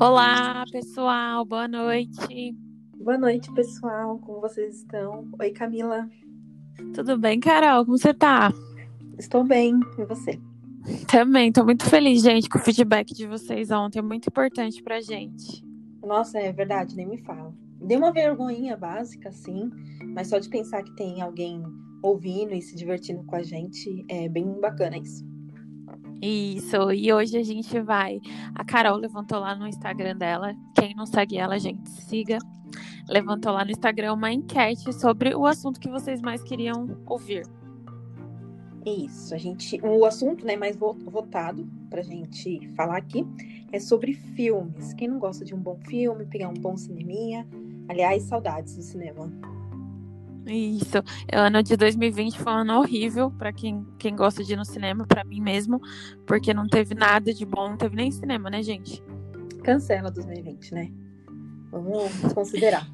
Olá, pessoal, boa noite. Boa noite, pessoal. Como vocês estão? Oi, Camila. Tudo bem, Carol? Como você tá? Estou bem. E você? Também, tô muito feliz, gente, com o feedback de vocês ontem. É muito importante pra gente. Nossa, é verdade, nem me fala. Deu uma vergonhinha básica, sim, mas só de pensar que tem alguém ouvindo e se divertindo com a gente, é bem bacana isso. Isso, e hoje a gente vai. A Carol levantou lá no Instagram dela. Quem não segue ela, gente, siga. Levantou lá no Instagram uma enquete sobre o assunto que vocês mais queriam ouvir. Isso, a gente. O assunto né, mais votado pra gente falar aqui é sobre filmes. Quem não gosta de um bom filme, pegar um bom cineminha. Aliás, saudades do cinema. Isso. O ano de 2020 foi um ano horrível para quem, quem gosta de ir no cinema, para mim mesmo, porque não teve nada de bom, não teve nem cinema, né, gente? Cancela 2020, né? Vamos considerar.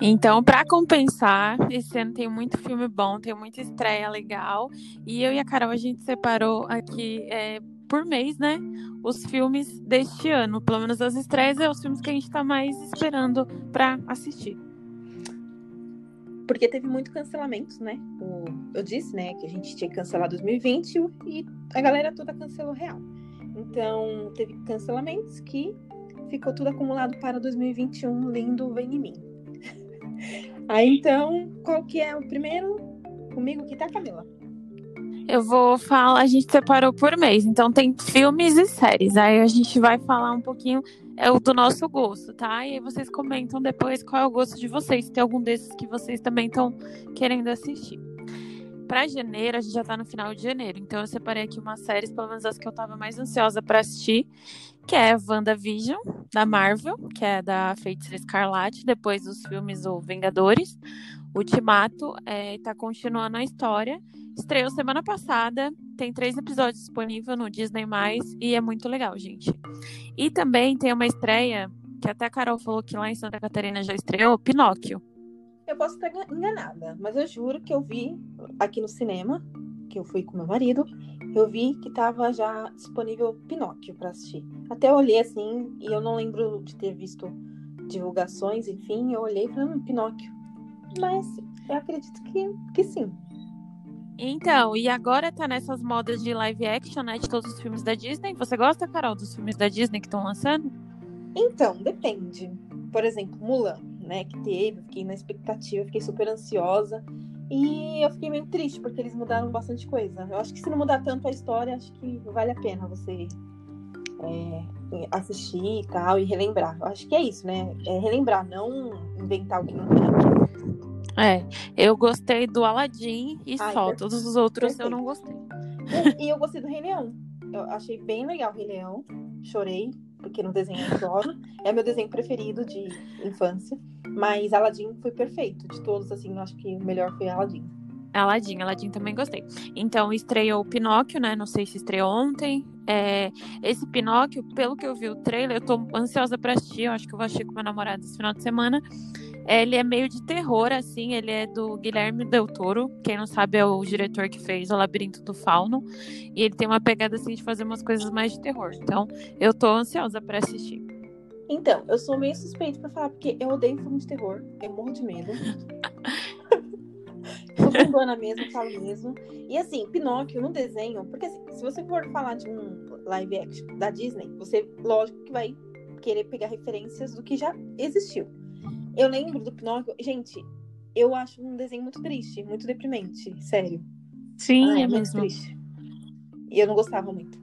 Então, para compensar, esse ano tem muito filme bom, tem muita estreia legal. E eu e a Carol, a gente separou aqui é, por mês, né? Os filmes deste ano. Pelo menos as estreias é os filmes que a gente está mais esperando para assistir. Porque teve muito cancelamento, né? O, eu disse, né, que a gente tinha que cancelar 2020 e a galera toda cancelou real. Então, teve cancelamentos que ficou tudo acumulado para 2021. Lindo, vem em mim. Aí, então, qual que é o primeiro? Comigo que tá, Camila? Eu vou falar, a gente separou por mês, então tem filmes e séries. Aí a gente vai falar um pouquinho é o do nosso gosto, tá? E aí vocês comentam depois qual é o gosto de vocês, se tem algum desses que vocês também estão querendo assistir. Para janeiro, a gente já tá no final de janeiro, então eu separei aqui umas séries, pelo menos as que eu tava mais ansiosa para assistir, que é WandaVision, da Marvel, que é da Feiticeira Escarlate, depois dos filmes O Vingadores. Ultimato é, tá continuando a história. Estreou semana passada, tem três episódios disponíveis no Disney+, e é muito legal, gente. E também tem uma estreia, que até a Carol falou que lá em Santa Catarina já estreou, Pinóquio. Eu posso estar enganada, mas eu juro que eu vi aqui no cinema, que eu fui com meu marido, eu vi que estava já disponível Pinóquio para assistir. Até eu olhei assim, e eu não lembro de ter visto divulgações, enfim, eu olhei e falei, hum, Pinóquio. Mas eu acredito que, que sim. Então, e agora tá nessas modas de live action, né? De todos os filmes da Disney. Você gosta, Carol, dos filmes da Disney que estão lançando? Então, depende. Por exemplo, Mulan, né? Que teve, fiquei na expectativa, fiquei super ansiosa. E eu fiquei meio triste, porque eles mudaram bastante coisa. Eu acho que se não mudar tanto a história, acho que vale a pena você é, assistir e tal, e relembrar. Eu acho que é isso, né? É relembrar, não inventar o que não tem. É, eu gostei do Aladdin e Ai, só. Todos os outros perfeito. eu não gostei. E, e, eu gostei do Rei Leão. Eu achei bem legal o Rei Leão. Chorei, porque no desenho eu adoro. É meu desenho preferido de infância. Mas Aladdin foi perfeito. De todos, assim, eu acho que o melhor foi Aladdin. Aladdin, Aladdin também gostei. Então, estreou o Pinóquio, né? Não sei se estreou ontem. É, esse Pinóquio, pelo que eu vi o trailer, eu tô ansiosa pra assistir. Eu acho que eu vou assistir com meu namorado esse final de semana. Ele é meio de terror, assim. Ele é do Guilherme Del Toro. Quem não sabe é o diretor que fez O Labirinto do Fauno. E ele tem uma pegada, assim, de fazer umas coisas mais de terror. Então, eu tô ansiosa para assistir. Então, eu sou meio suspeito pra falar, porque eu odeio filme de terror. Eu morro de medo. Sou bundona mesmo, falo mesmo. E assim, Pinóquio no desenho, porque assim, se você for falar de um live action da Disney, você, lógico que vai querer pegar referências do que já existiu. Eu lembro do Pinóquio, gente, eu acho um desenho muito triste, muito deprimente, sério. Sim, ah, é, é mesmo. Triste. E eu não gostava muito.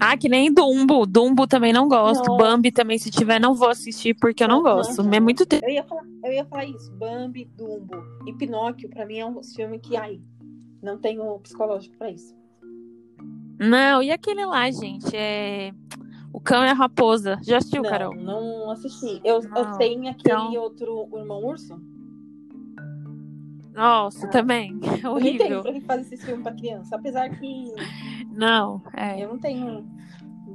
Ah, que nem Dumbo. Dumbo também não gosto. Bambi também, se tiver, não vou assistir porque eu não, gosto. É muito triste. Eu ia, falar, eu ia falar isso. Bambi, Dumbo e Pinóquio, pra mim, é um filme que, ai, não tenho psicológico pra isso. Não, e aquele lá, gente, é... O Cão e a Raposa. Já assistiu, não, Carol? Não assisti. Eu, eu tenho aquele então... outro, o Irmão Urso. Nossa, ah. também. É horrível. Eu não pra que faz esse filme pra criança. Apesar que não, é. Eu não tenho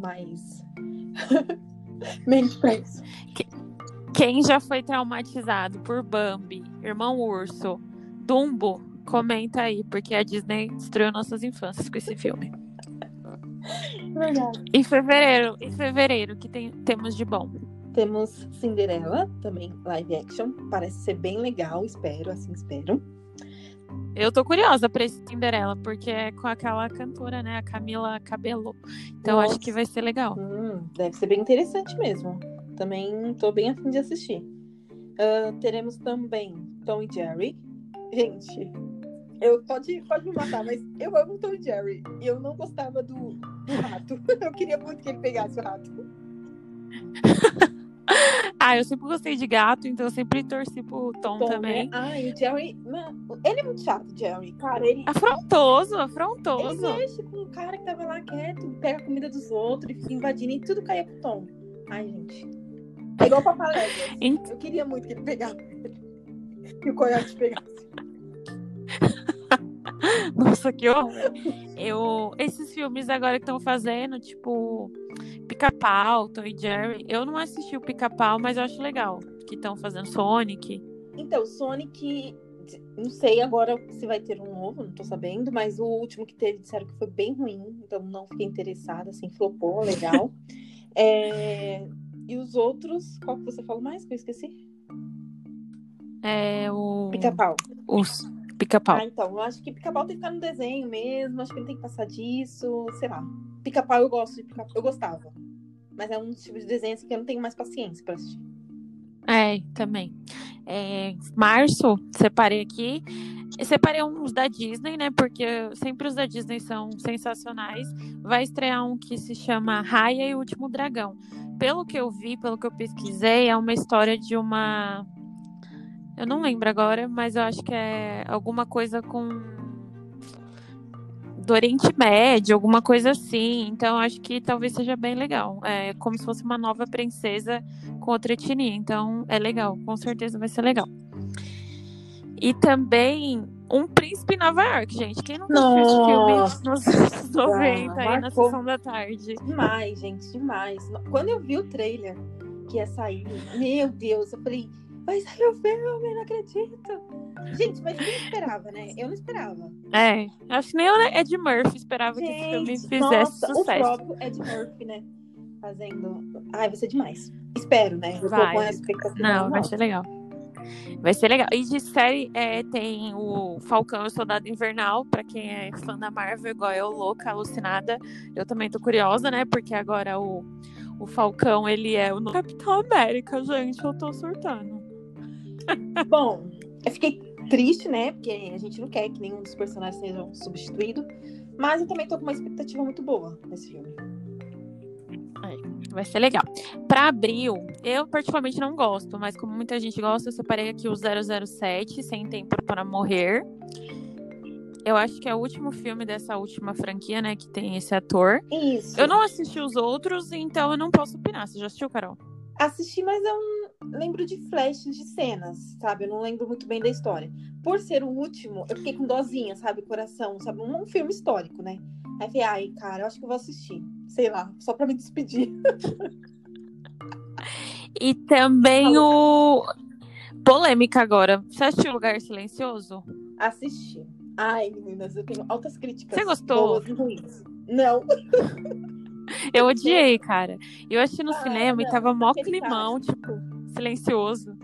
mais mente pra isso. Quem já foi traumatizado por Bambi, Irmão Urso, Dumbo, comenta aí, porque a Disney destruiu nossas infâncias com esse filme. Verdade. Em fevereiro, em fevereiro, que tem, temos de bom? Temos Cinderela, também live action. Parece ser bem legal, espero, assim espero. Eu tô curiosa pra esse Cinderela, porque é com aquela cantora, né? A Camila Cabello. Então Nossa. acho que vai ser legal. Hum, deve ser bem interessante mesmo. Também tô bem afim de assistir. Ah, teremos também Tom e Jerry. Gente, eu pode, pode me matar, mas eu amo Tom e Jerry. E eu não gostava do, do rato. Eu queria muito que ele pegasse o rato. Ah, eu sempre gostei de gato, então eu sempre torci pro Tom, Tom, também. Né? Ai, o Jerry. Mano, ele é muito chato, Jerry. Cara, ele. Afrontoso, Ele afrontoso. mexe com o cara que tava lá quieto, pega a comida dos outros e fica invadindo e tudo caía pro Tom. Ai, gente. É igual o Papaléguas. Em- Eu queria muito que ele pegasse. Que o coiote pegasse. Nossa, que horror. Eu, esses filmes agora que estão fazendo, tipo, Pica-Pau, Tom e Jerry, eu não assisti o Pica-Pau, mas eu acho legal. Que estão fazendo Sonic. Então, Sonic. Não sei agora se vai ter um novo, não tô sabendo, mas o último que teve disseram que foi bem ruim, então não fiquei interessada, assim, flopou, legal. É, E os outros, qual que você falou mais que eu esqueci? É o. Pica-pau. Os Pica-Pau. Ah, então, eu acho que pica-pau tem que ficar no desenho mesmo, acho que ele tem que passar disso, sei lá. Pica-pau eu gosto de pica-pau, eu gostava. Mas é um tipo de desenho assim, que eu não tenho mais paciência pra assistir. É, também. É, março, separei aqui. Eu separei uns da Disney, né? Porque sempre os da Disney são sensacionais. Vai estrear um que se chama Raya e o Último Dragão. Pelo que eu vi, pelo que eu pesquisei, é uma história de uma. Eu não lembro agora, mas eu acho que é alguma coisa com. Do Oriente Médio, alguma coisa assim. Então, acho que talvez seja bem legal. É como se fosse uma nova princesa com outra etnia. Então, é legal. Com certeza vai ser legal. E também Um Príncipe em Nova York, gente. Quem nunca assistiu esse filme nos anos 90 aí na sessão da tarde? Demais, gente, demais. Quando eu vi o trailer que ia sair, meu Deus, eu falei, vai sair o filme, não acredito. Gente, mas quem esperava, né? Eu não esperava. É, acho que nem o Ed Murphy esperava que esse filme Gente, fizesse nossa, o sucesso. próprio Ed Murphy, né? Fazendo. Ai, vai ser demais. Espero, né? Eu Vai. Não, vai ser legal. Vai ser legal. E de série é, tem o Falcão e o Soldado Invernal, pra quem é fã da Marvel, igual eu, louca, alucinada. Eu também tô curiosa, né? Porque agora o, o Falcão, ele é o novo Capitão América, gente. Eu tô surtando. Bom, eu fiquei triste, né? Porque a gente não quer que nenhum dos personagens sejam substituídos. Mas eu também tô com uma expectativa muito boa nesse filme. Vai ser legal. Pra abril, eu particularmente não gosto, mas como muita gente gosta, eu separei aqui o 007, Sem Tempo para Morrer. Eu acho que é o último filme dessa última franquia, né, que tem esse ator. Isso. Eu não assisti os outros, então eu não posso opinar. Você já assistiu, Carol? assisti, mas eu lembro de flashes de cenas, sabe? Eu não lembro muito bem da história. Por ser o último, eu fiquei com dozinha, sabe? Coração, sabe? Um, um filme histórico, né? Aí falei, ai, cara, eu acho que eu vou assistir. Sei lá, só pra me despedir. E também o. Polêmica agora. Você assistiu Lugar Silencioso? Assisti. Ai, meninas, eu tenho altas críticas. Você gostou? E. Não. Eu odiei, cara. Eu assisti no Ah, cinema e não, tava mó climão, tipo, silencioso.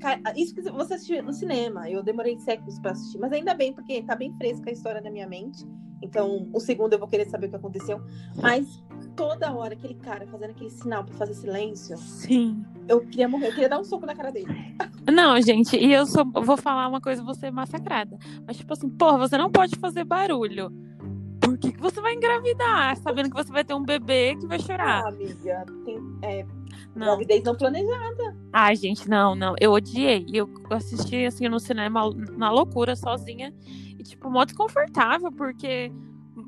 Ca- Isso que você assistiu no cinema. Eu demorei séculos pra assistir. Mas ainda bem, porque tá bem fresca a história na minha mente. Então, o segundo eu vou querer saber o que aconteceu. Mas toda hora, aquele cara fazendo aquele sinal pra fazer silêncio, Sim. eu queria morrer. Eu queria dar um soco na cara dele. Não, gente, e eu vou falar uma coisa, vou ser massacrada. Mas, tipo assim, porra, você não pode fazer barulho. Por que, que você vai engravidar? Sabendo que você vai ter um bebê que vai Ah, chorar. amiga, tem é, Não. gravidez não planejada. Ai, gente, não, não. Eu odiei. E eu assisti, assim, no cinema na loucura, sozinha. E, tipo, mó desconfortável, porque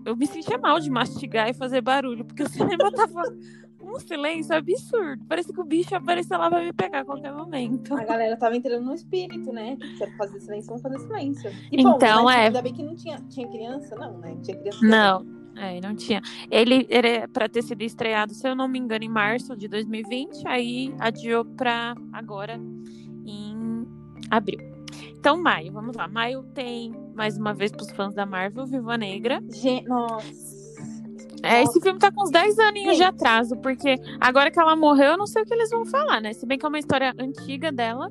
eu me sentia mal de mastigar e fazer barulho. Porque o cinema tava um silêncio absurdo. Parecia que o bicho apareceu lá pra me pegar a qualquer momento. A galera tava entrando no espírito, né? Se é pra fazer silêncio, vamos fazer silêncio. E bom, Então, mas, é. Ainda bem que não tinha, tinha criança, não, né? Tinha criança. Não, é, não tinha. Ele era pra ter sido estreado, se eu não me engano, em março de 2020, aí adiou pra agora, em abril. Então, maio, vamos lá. Maio tem, mais uma vez, pros fãs da Marvel, Viva Negra. Gente, nossa. É, esse filme tá com uns 10 aninhos de atraso, porque agora que ela morreu, eu não sei o que eles vão falar, né? Se bem que é uma história antiga dela,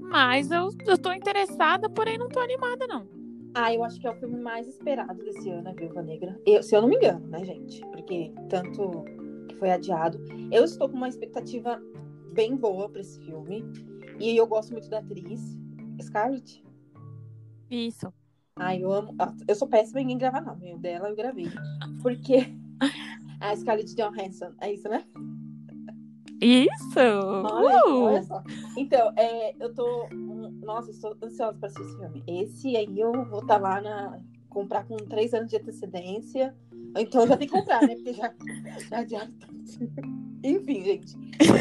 mas eu, eu tô interessada, porém não tô animada, não. Ah, eu acho que é o filme mais esperado desse ano, a Viúva Negra. Eu, se eu não me engano, né, gente? Porque tanto que foi adiado. Eu estou com uma expectativa bem boa para esse filme. E eu gosto muito da atriz, Scarlett. Isso. Ai, eu amo. Eu sou péssima em gravar nome. Dela eu gravei. Porque. A Scarlett Johansson, é isso, né? Isso! Olha, Uh! olha só. Então, é, eu tô. Nossa, estou ansiosa para assistir esse filme. Esse aí eu vou estar lá na. comprar com três anos de antecedência. Então eu já tenho que comprar, né? Porque já, já adiado tanto. Enfim, gente.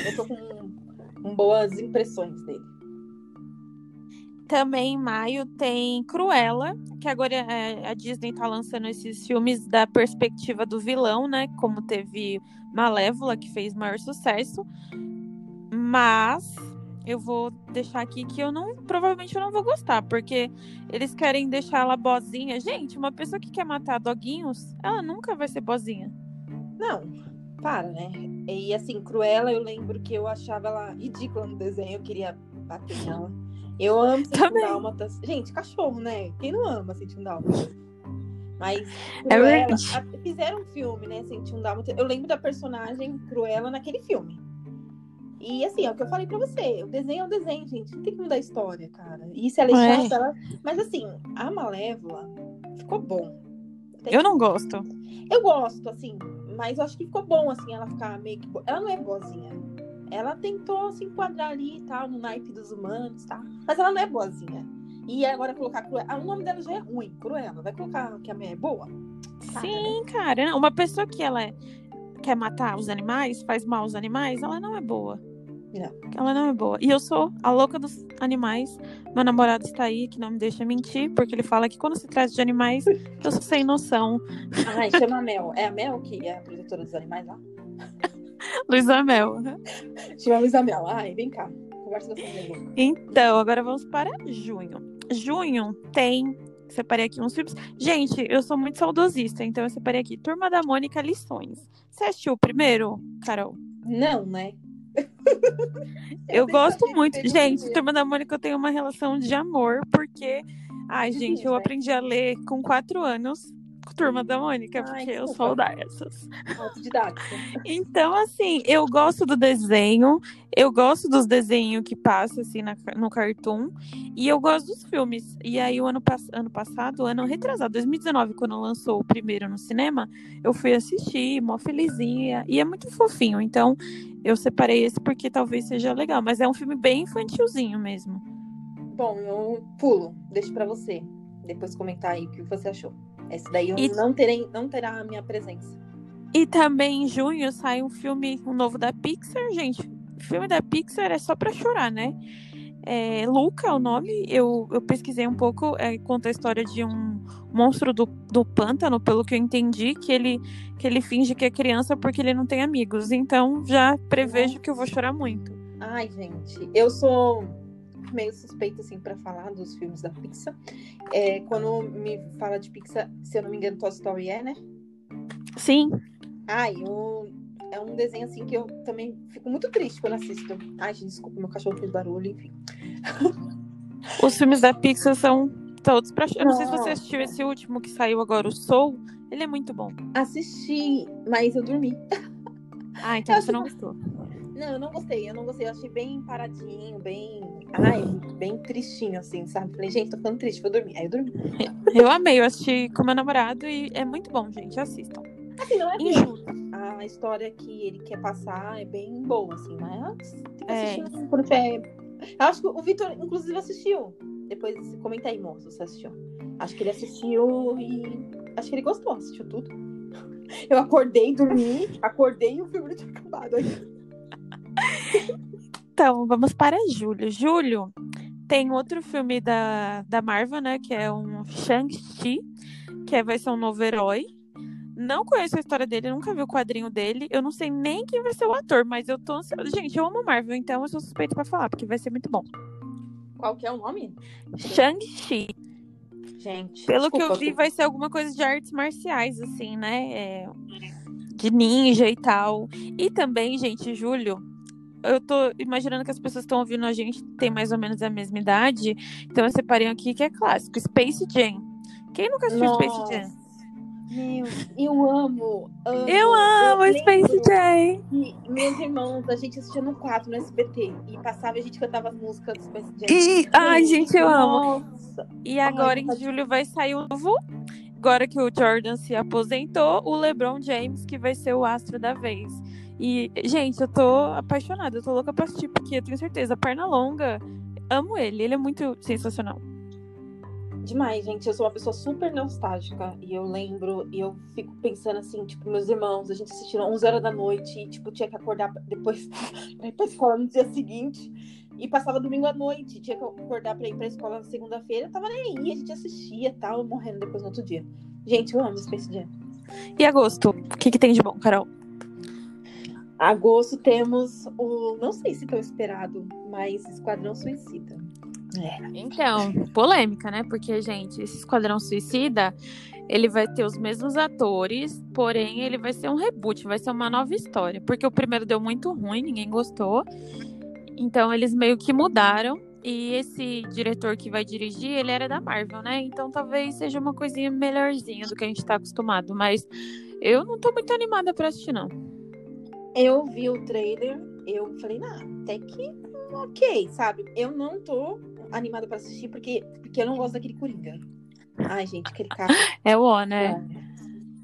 Eu tô com, com boas impressões dele. Também em maio tem Cruella, que agora é, a Disney tá lançando esses filmes da perspectiva do vilão, né? Como teve Malévola, que fez maior sucesso. Mas eu vou deixar aqui que eu não. Provavelmente eu não vou gostar, porque eles querem deixar ela bozinha. Gente, uma pessoa que quer matar doguinhos, ela nunca vai ser bozinha. Não, para, né? E assim, Cruella, eu lembro que eu achava ela ridícula no desenho, eu queria bater nela. Eu amo Sentir um. Dálmatas. Gente, cachorro, né? Quem não ama Sentir um Dálmatas? Mas É Cruella, a- fizeram um filme, né? Sentir um Dálmatas. Eu lembro da personagem Cruella naquele filme. E assim, é o que eu falei pra você. O desenho é o desenho, gente. Não tem que mudar a história, cara. E se ela é É. chata, ela... Mas assim, a Malévola ficou bom. Eu não gosto. eu gosto, assim, mas eu acho que ficou bom, assim, ela ficar meio que. Ela não é boazinha. Ela tentou se enquadrar ali e tal, no naipe dos humanos, tá? Mas ela não é boazinha. E agora colocar Cruella. Ah, o nome dela já é ruim, Cruella. Vai colocar que a mulher é boa? Para, Sim, cara. Uma pessoa que ela é- quer matar os animais, faz mal aos animais, ela não é boa. Não. Ela não é boa. E eu sou a louca dos animais. Meu namorado está aí, que não me deixa mentir, porque ele fala que quando se trata de animais, eu sou sem noção. Ai, chama a Mel. É a Mel que é a protetora dos animais lá? Luísa Mel. né? Chama Luísa Mel. Ai, vem cá. Conversa. Então, agora vamos para junho. Junho tem. Separei aqui uns filmes. Gente, eu sou muito saudosista, então eu separei aqui Turma da Mônica Lições. Você assistiu o primeiro, Carol? Não, né? Eu sempre gosto muito. Gente. Turma da Mônica eu tenho uma relação de amor, porque. Ai, gente, eu Disney. aprendi a ler com quatro anos. Turma da Mônica, Ai, porque que eu sou dessas. Então, assim, eu gosto do desenho, eu gosto dos desenhos que passa assim na- no Cartoon, e eu gosto dos filmes. E aí, o ano, pass- ano passado, ano retrasado, 2019, quando lançou o primeiro no cinema, eu fui assistir, mó felizinha, e é muito fofinho. Então, eu separei esse porque talvez seja legal, mas é um filme bem infantilzinho mesmo. Bom, eu pulo. Deixo pra você. Depois comentar aí o que você achou. Esse daí E- não, terei, não terá a minha presença. E também em junho sai um filme um novo da Pixar, gente. Filme da Pixar é só pra chorar, né? É, Luca é o nome. Eu, eu pesquisei um pouco. É, conta a história de um monstro do, do pântano, pelo que eu entendi, que ele, que ele finge que é criança porque ele não tem amigos. Então já prevejo que eu vou chorar muito. Ai, gente, eu sou meio suspeita, assim, pra falar dos filmes da Pixar. É, quando me fala de Pixar, se eu não me engano, Toy Story é, né? Sim, Ai, eu... é um desenho, assim, que eu também fico muito triste quando assisto. Ai, gente, desculpa, meu cachorro fez barulho, enfim. os filmes da Pixar são todos pra. Eu não sei se você assistiu esse último que saiu agora, o Soul. Ele é muito bom. Assisti, mas eu dormi. Ah, então Eu você não gostou. Não, eu não gostei, eu não gostei. Eu achei bem paradinho, bem... Ai, bem tristinho, assim, sabe? Falei, gente, tô ficando triste, vou dormir. Aí eu dormi. Eu amei, eu assisti com meu namorado e é muito bom, gente. Assistam. Assim, não é julho. a história que ele quer passar é bem boa, assim, mas tem que É. assistir assim, quando tiver. Eu acho que o Vitor, inclusive, assistiu. Depois comenta aí, moço, se você assistiu. Acho que ele assistiu e. Acho que ele gostou, assistiu tudo. Eu acordei, dormi, acordei e o filme tinha acabado aí. Então, vamos para julho. Julho tem outro filme da, da Marvel, né? Que é um Shang-Chi, que é- vai ser um novo herói. Não conheço a história dele, nunca vi o quadrinho dele. Eu não sei nem quem vai ser o ator, mas eu tô ansiosa. Gente, eu amo Marvel, então eu sou suspeita pra falar, porque vai ser muito bom. Qual que é o nome? Shang-Chi. Gente. Pelo que eu desculpa, vi, vai ser alguma coisa de artes marciais, assim, né? É, de ninja e tal. E também, gente, julho, eu tô imaginando que as pessoas estão ouvindo a gente tem mais ou menos a mesma idade. Então eu separei aqui que é clássico, Space Jam. Quem nunca assistiu Nossa. Space Jam? Meu, eu amo, amo. Eu amo eu Space Jam. E meus irmãos, a gente assistia no 4 no SBT. E passava e a gente cantava as músicas do Space Jam. E, ai, gente, eu amo. E agora ai, em julho vai sair o novo. Agora que o Jordan se aposentou, o LeBron James, que vai ser o astro da vez. E, gente, eu tô apaixonada, eu tô louca pra assistir, porque eu tenho certeza, perna longa, amo ele, ele é muito sensacional. Demais, gente. Eu sou uma pessoa super nostálgica. E eu lembro, e eu fico pensando assim, tipo, meus irmãos, a gente assistiu 11 horas da noite e, tipo, tinha que acordar depois pra ir pra escola no dia seguinte. E passava domingo à noite, tinha que acordar pra ir pra escola na segunda-feira. Tava nem aí, a gente assistia e tal, morrendo depois no outro dia. Gente, eu amo Space Jam. E agosto? O que, que tem de bom, Carol? Agosto temos o, não sei se tão esperado, mas Esquadrão Suicida. É. Então, polêmica, né? Porque, gente, esse Esquadrão Suicida, ele vai ter os mesmos atores, porém ele vai ser um reboot, vai ser uma nova história. Porque o primeiro deu muito ruim, ninguém gostou. Então eles meio que mudaram. E esse diretor que vai dirigir, ele era da Marvel, né? Então talvez seja uma coisinha melhorzinha do que a gente tá acostumado. Mas eu não tô muito animada pra assistir, não. Eu vi o trailer, eu falei, nah, até que ok, sabe? Eu não tô animada pra assistir porque, porque eu não gosto daquele Coringa. Ai, gente, aquele cara. É o O, né? É.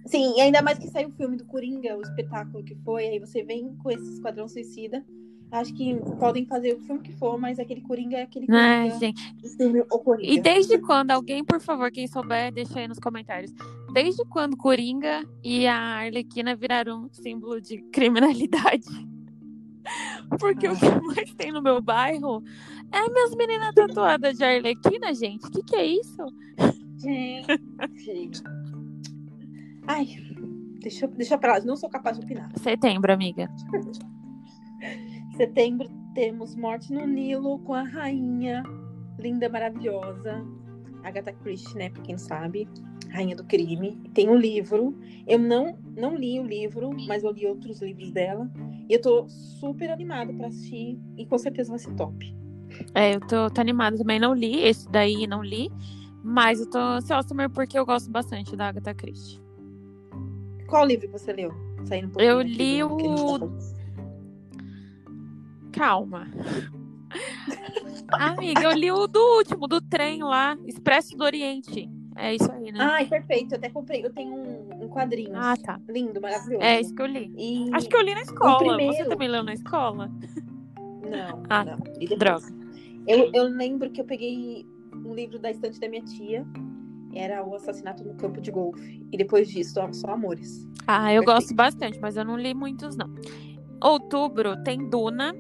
Sim, e ainda mais que saiu o filme do Coringa, o espetáculo que foi, aí você vem com esse Esquadrão Suicida. Acho que podem fazer o filme que for, mas aquele Coringa é aquele Coringa. É, gente. Filme, Coringa. E desde quando, alguém, por favor, quem souber, deixa aí nos comentários. Desde quando Coringa e a Arlequina viraram símbolo de criminalidade? Porque o que mais tem no meu bairro é minhas meninas tatuadas de Arlequina, gente. O que, que é isso? Gente. Ai, deixa, deixa pra lá. Não sou capaz de opinar. Setembro, amiga. Setembro temos Morte no Nilo com a rainha linda, maravilhosa. Agatha Christie, né? Pra quem sabe. Rainha do Crime. Tem um livro. Eu não, não li o livro, mas eu li outros livros dela. E eu tô super animada pra assistir. E com certeza vai ser top. É, eu tô, tô animada também. Não li, esse daí não li. Mas eu tô ansiosa também porque eu gosto bastante da Agatha Christie. Qual livro você leu? Saindo um eu li o. Calma. Amiga, eu li o do último, do trem lá, Expresso do Oriente. É isso aí, né? Ai, perfeito. Eu até comprei. Eu tenho um, um quadrinho. Ah, tá. Lindo, maravilhoso. É isso que eu li. E... Acho que eu li na escola. Primeiro... Você também leu na escola? Não, ah, não. Droga. Eu, eu lembro que eu peguei um livro da estante da minha tia. Era o assassinato no campo de golfe. E depois disso, só amores. Ah, eu Perfeito. gosto bastante, mas eu não li muitos, não. Outubro tem Duna.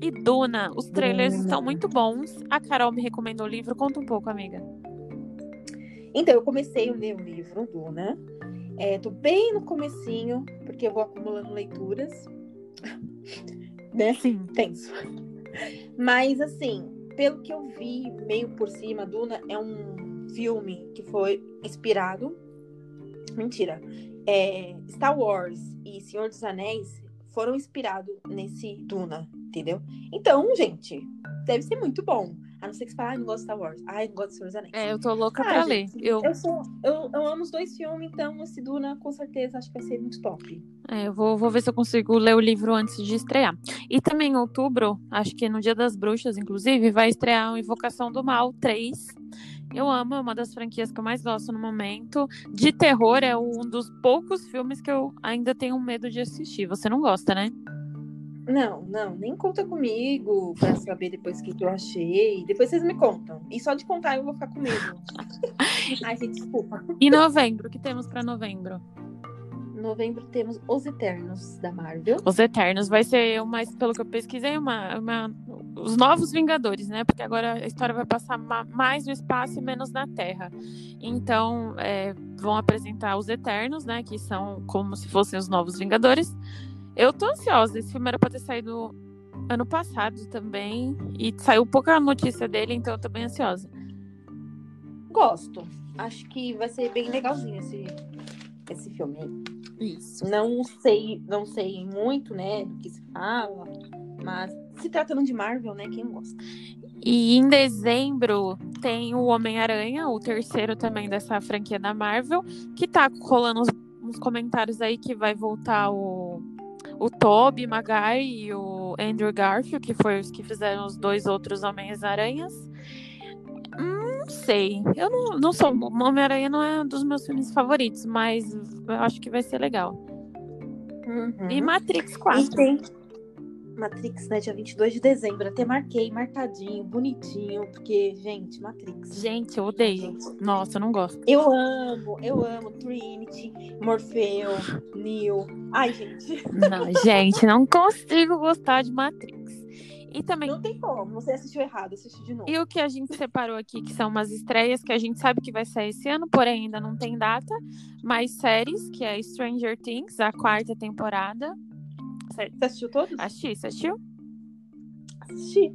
E Duna, os trailers Duna. estão muito bons. A Carol me recomendou o livro. Conta um pouco, amiga. Então, eu comecei a ler o livro, Duna. É, tô bem no comecinho, porque eu vou acumulando leituras. né? Sim. Tenso. Mas, assim, pelo que eu vi meio por cima, Duna é um filme que foi inspirado. Mentira. É, Star Wars e Senhor dos Anéis foram inspirados nesse Duna, entendeu? Então, gente, deve ser muito bom. A não ser que você fale, ah, não gosto de Star Wars. Ai, não gosto de Senhor dos Anéis. É, eu tô louca ah, pra gente, ler. Eu... Eu, sou, eu, eu amo os dois filmes, então esse Duna, com certeza, acho que vai ser muito top. É, eu vou, vou ver se eu consigo ler o livro antes de estrear. E também em outubro, acho que no Dia das Bruxas, inclusive, vai estrear o Invocação do Mal 3. Eu amo, é uma das franquias que eu mais gosto no momento. De terror, é um dos poucos filmes que eu ainda tenho medo de assistir. Você não gosta, né? Não, não, nem conta comigo pra saber depois o que, que eu achei. Depois vocês me contam. E só de contar eu vou ficar com medo. Ai, gente, desculpa. E novembro, o que temos para novembro? Novembro temos Os Eternos da Marvel. Os Eternos vai ser, mais pelo que eu pesquisei, uma, uma, os novos Vingadores, né? Porque agora a história vai passar mais no espaço e menos na Terra. Então, é, vão apresentar os Eternos, né? Que são como se fossem os novos Vingadores. Eu tô ansiosa. Esse filme era pra ter saído ano passado também. E saiu pouca notícia dele, então eu tô bem ansiosa. Gosto. Acho que vai ser bem legalzinho esse, esse filme. Isso. Não sei, não sei muito, né, do que se fala, mas se tratando de Marvel, né, quem gosta. E em dezembro tem o Homem-Aranha, o terceiro também dessa franquia da Marvel, que tá rolando uns, uns comentários aí que vai voltar o, o Tobey Maguire e o Andrew Garfield, que foi os que fizeram os dois outros Homens-Aranhas. Não sei. Eu não, não sou. Homem-Aranha não é um dos meus filmes favoritos, mas eu acho que vai ser legal. Uhum. E Matrix 4. E tem Matrix, né, dia 22 de dezembro. Até marquei, marcadinho, bonitinho, porque, gente, Matrix. Gente, eu odeio. Nossa, eu não gosto. Eu amo, eu amo Trinity, Morfeu, Neo. Ai, gente. Não, gente, não consigo gostar de Matrix. E também. Não tem como, você assistiu errado, assistiu de novo. E o que a gente separou aqui, que são umas estreias que a gente sabe que vai sair esse ano, porém ainda não tem data. Mais séries, que é Stranger Things, a quarta temporada. Você assistiu todos? Assisti, você assistiu? Assisti.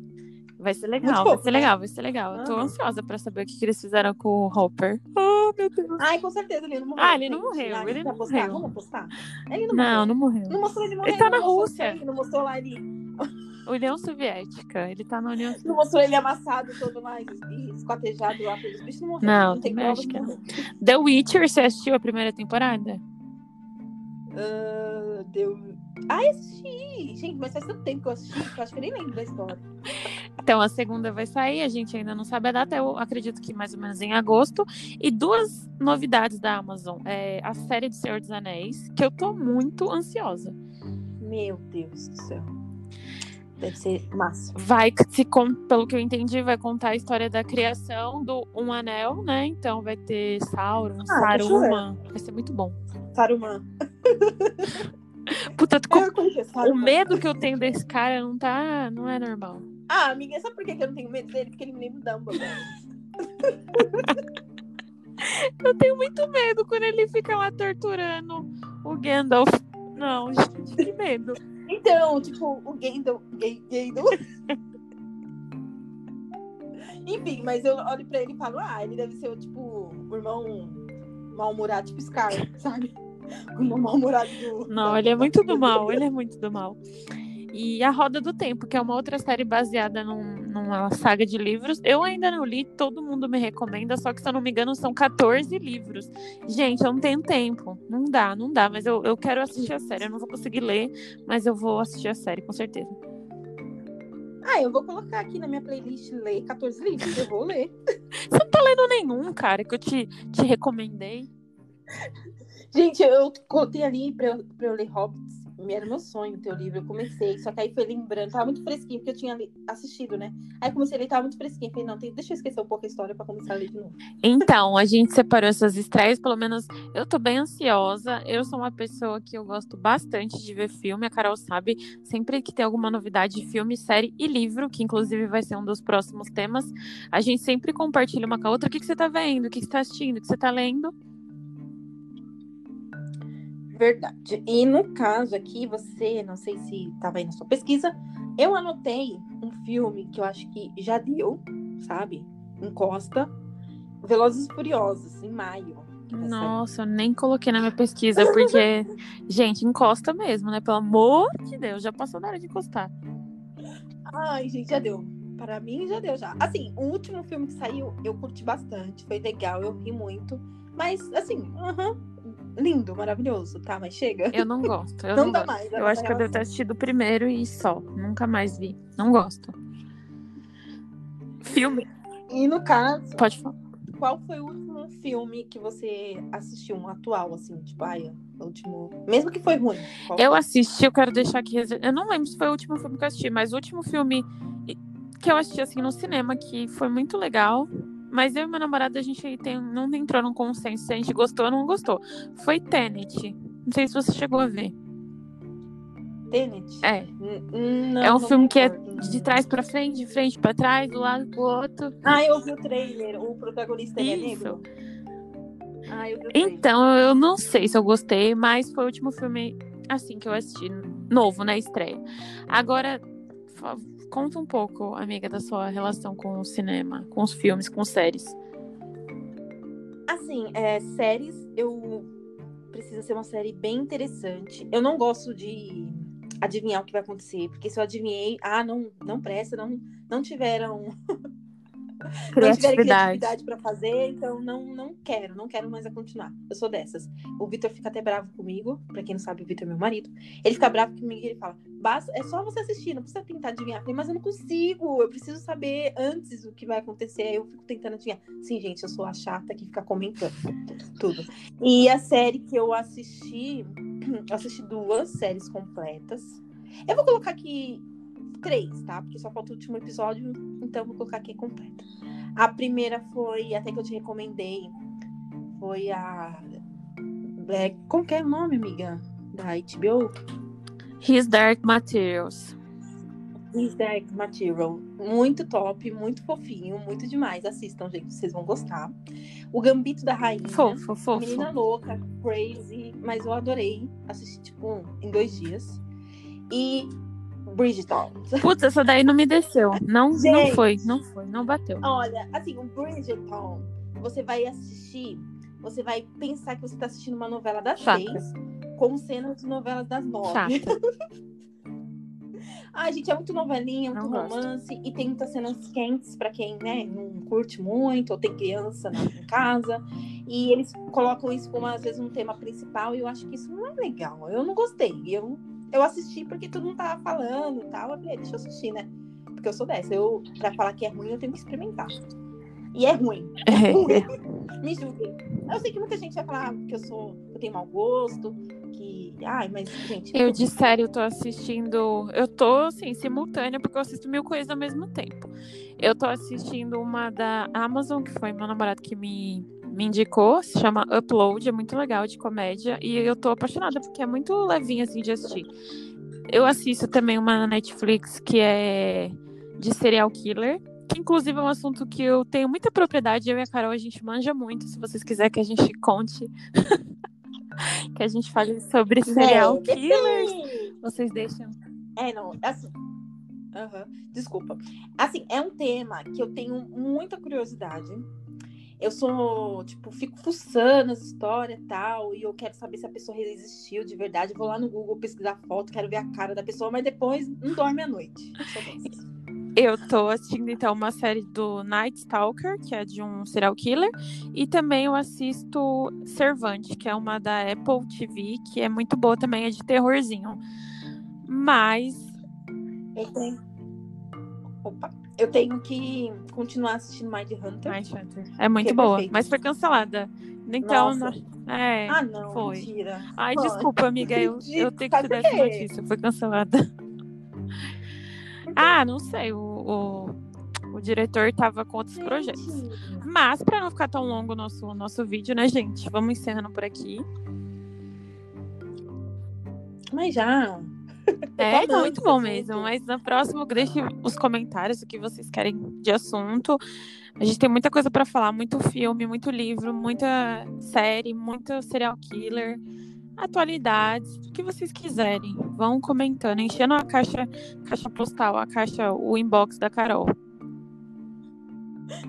Vai ser legal, vai ser né? legal, vai ser legal. Eu tô Aham. ansiosa pra saber o que, que eles fizeram com o Hopper. Oh, meu Deus. Ai, com certeza, ele não morreu. Ah, ele não morreu, Ah, ele não apostar? morreu. Vamos apostar? Ele não, Não, morreu. não morreu. Não mostrou ele morrendo. Ele tá na não Rússia. sangue, Não mostrou lá ele. União Soviética, ele tá na União Soviética. Não mostrou ele amassado todo lá esquartejado lá pelos bichos. Não morreu. Não, tem também prova acho que morreu. The Witcher, você assistiu a primeira temporada? Ah, deu. Ai, assisti! Gente, mas faz tanto tempo que eu assisti que eu acho que eu nem lembro da história. Então a segunda vai sair, a gente ainda não sabe a data, eu acredito que mais ou menos em agosto. E duas novidades da Amazon. É a série do Senhor dos Anéis, que eu tô muito ansiosa. Meu Deus do céu. Deve ser massa. Vai, se pelo que eu entendi, vai contar a história da criação do Um Anel, né? Então vai ter Sauron, Ah. Saruman. Vai ser muito bom. Saruman. Puta, com- Eu conheci o medo que eu tenho desse cara não tá. não é normal. Ah, amiga, sabe por que eu não tenho medo dele? Porque ele me lembra o Dumbledore. Eu tenho muito medo quando ele fica lá torturando o Gandalf. Não, gente, que medo. Então, tipo, o. Ga- Gandalf. Enfim, mas eu olho pra ele e falo, ah, ele deve ser o tipo, o irmão mal-humorado, tipo Scar, sabe? O irmão mal-humorado do. Não, ele é muito do mal, ele é muito do mal. E A Roda do Tempo, que é uma outra série baseada num- numa saga de livros. Eu ainda não li, todo mundo me recomenda, só que se eu não me engano são 14 livros. Gente, eu não tenho tempo. Não dá, não dá, mas eu, eu quero assistir a série. Eu não vou conseguir ler, mas eu vou assistir a série, com certeza. Ah, eu vou colocar aqui na minha playlist ler 14 livros. Eu vou ler. Você não tá lendo nenhum, cara, que eu te, te recomendei. Gente, eu coloquei ali pra pra eu ler Hobbits. Era meu sonho ter o livro. Eu comecei, só que aí foi lembrando, tava muito fresquinho, porque eu tinha assistido, né? Aí comecei a ler, tava muito fresquinho. Falei, não, tem- deixa eu esquecer um pouco a história pra começar a ler de novo. Então, a gente separou essas estreias, pelo menos eu tô bem ansiosa. Eu sou uma pessoa que eu gosto bastante de ver filme, a Carol sabe. Sempre que tem alguma novidade de filme, série e livro, que inclusive vai ser um dos próximos temas, a gente sempre compartilha uma com a outra. O que, que você tá vendo? O que, que você tá assistindo? O que você tá lendo? Verdade. E no caso aqui, você, não sei se estava aí na sua pesquisa, eu anotei um filme que eu acho que já deu, sabe? Encosta. Velozes e Furiosos, em maio. sair. Nossa, eu nem coloquei na minha pesquisa, porque, gente, encosta mesmo, né? Pelo amor de Deus, já passou da hora de encostar. Ai, gente, já deu. Para mim, já deu, já. Assim, o último filme que saiu, eu curti bastante. Foi legal, eu ri muito. Mas, assim, aham, lindo, maravilhoso, tá? Mas chega. Eu não gosto. Eu não não dá gosto. mais. Eu acho que eu devo ter relação. assistido o primeiro e só. Nunca mais vi. Não gosto. Filme? E no caso, Pode falar. qual foi o último filme que você assistiu, um atual, assim, tipo, ai, o último. Mesmo que foi ruim. Qual Eu assisti, eu quero deixar aqui. Eu não lembro se foi o último filme que eu assisti, mas o último filme que eu assisti assim no cinema, que foi muito legal. Mas eu e meu namorado, a gente tem, não entrou num consenso se a gente gostou ou não gostou. Foi Tenet. Não sei se você chegou a ver. Tenet? É. Não, é um filme que é de trás pra frente, de frente pra trás, do lado pro outro. Ah, eu vi o trailer. O protagonista é negro. Ah, eu. Então, eu não sei se eu gostei, mas foi o último filme, assim, que eu assisti, novo, na estreia. Agora, conta um pouco, amiga, da sua relação com o cinema, com os filmes, com séries. Assim, é, séries, eu precisa ser uma série bem interessante. Eu não gosto de adivinhar o que vai acontecer, porque se eu adivinhei, ah, não, não presta, não, não tiveram não tiverem criatividade para fazer, então não, não quero, não quero mais a continuar. Eu sou dessas. O Vitor fica até bravo comigo, para quem não sabe, o Vitor é meu marido. Ele fica bravo comigo e ele fala: Basta, é só você assistir, não precisa tentar adivinhar. Eu falei, mas eu não consigo, eu preciso saber antes o que vai acontecer. Aí eu fico tentando adivinhar. Sim, gente, eu sou a chata que fica comentando tudo. E a série que eu assisti, eu assisti duas séries completas. Eu vou colocar aqui três, tá? Porque só falta o último episódio, então vou colocar aqui completa. A primeira foi, até que eu te recomendei, foi a. É, como que é o nome, amiga? Da HBO? His Dark Materials. His Dark Material. Muito top, muito fofinho, muito demais. Assistam, gente, vocês vão gostar. O Gambito da Rainha. Fofo, fofo. Menina louca, crazy, mas eu adorei. Assisti, tipo, em dois dias. E Bridgerton. Putz, essa daí não me desceu. Não, Gente, não foi, não foi, não bateu. Olha, assim, o Bridgerton, você vai assistir, você vai pensar que você tá assistindo uma novela das Chata. seis com cenas de novelas das nove. Ai, gente, é muito novelinha, muito não romance gosto. e tem muitas cenas quentes para quem, né, não curte muito ou tem criança na, em casa. E eles colocam isso como às vezes um tema principal e eu acho que isso não é legal. Eu não gostei. Eu eu assisti porque todo mundo tava falando e tal. Eu falei, deixa eu assistir, né? Porque eu sou dessa. Eu, pra falar que é ruim, eu tenho que experimentar. E é ruim. É ruim. Me julguem. Eu sei que muita gente vai falar que eu sou, eu tenho mau gosto, que. Ai, mas, gente. Eu de sério, eu tô assistindo. Eu tô, assim, simultânea, porque eu assisto mil coisas ao mesmo tempo. Eu tô assistindo uma da Amazon, que foi meu namorado que me me indicou, se chama Upload, é muito legal de comédia e eu tô apaixonada porque é muito levinho assim de assistir. Eu assisto também uma na Netflix que é de serial killer, que inclusive é um assunto que eu tenho muita propriedade, eu e a Carol a gente manja muito, se vocês quiserem que a gente conte que a gente fale sobre serial killers, vocês deixam. É, não, assim, Uhum. Desculpa. Assim, é um tema que eu tenho muita curiosidade eu sou, tipo, fico fuçando as histórias e tal, e eu quero saber se a pessoa resistiu de verdade. Eu vou lá no Google pesquisar foto, quero ver a cara da pessoa, mas depois não dorme à noite. Eu tô assistindo, então, uma série do Night Stalker, que é de um serial killer, e também eu assisto Servante, que é uma da Apple TV, que é muito boa também, é de terrorzinho. Mas. Eu tenho. Opa eu tenho que continuar assistindo Mind Hunter. Mind Hunter. É muito é boa, mas foi cancelada. Então, é, ah, não, foi. mentira. Ai, desculpa, amiga, eu, eu tenho que te dar essa notícia. Foi cancelada. Ah, não sei, o, o, o diretor tava com outros gente. projetos. Mas, para não ficar tão longo o nosso, nosso vídeo, né, gente? Vamos encerrando por aqui. Mas já. É muito bom mesmo. Mas no próximo, deixe os comentários o que vocês querem de assunto. A gente tem muita coisa para falar, muito filme, muito livro, muita série, muito serial killer, atualidades, o que vocês quiserem. Vão comentando, enchendo a caixa, caixa postal, a caixa, o inbox da Carol.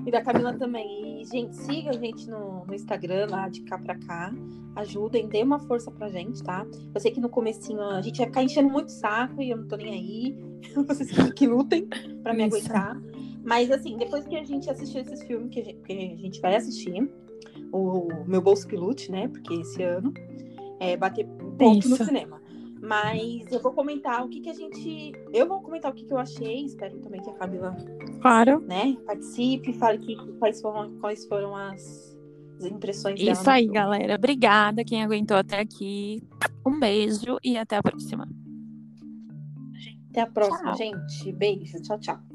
E da Camila também. Gente, siga a gente no, no Instagram lá de cá pra cá. Ajudem, dê uma força pra gente, tá? Eu sei que no comecinho a gente vai ficar enchendo muito saco e eu não tô nem aí. Vocês que, que lutem pra me Isso. aguentar. Mas assim, depois que a gente assistir esses filmes que a gente, que a gente vai assistir, o meu bolso pilute, né? Porque esse ano é bater ponto Isso. no cinema. Mas eu vou comentar o que, que a gente. Eu vou comentar o que, que eu achei. Espero também que a Camila claro. né, participe, fale que, quais, foram, quais foram as, impressões dela. Isso aí, galera. Obrigada quem aguentou até aqui. Um beijo e até a próxima. Até a próxima, tchau. gente. Beijo. Tchau, tchau.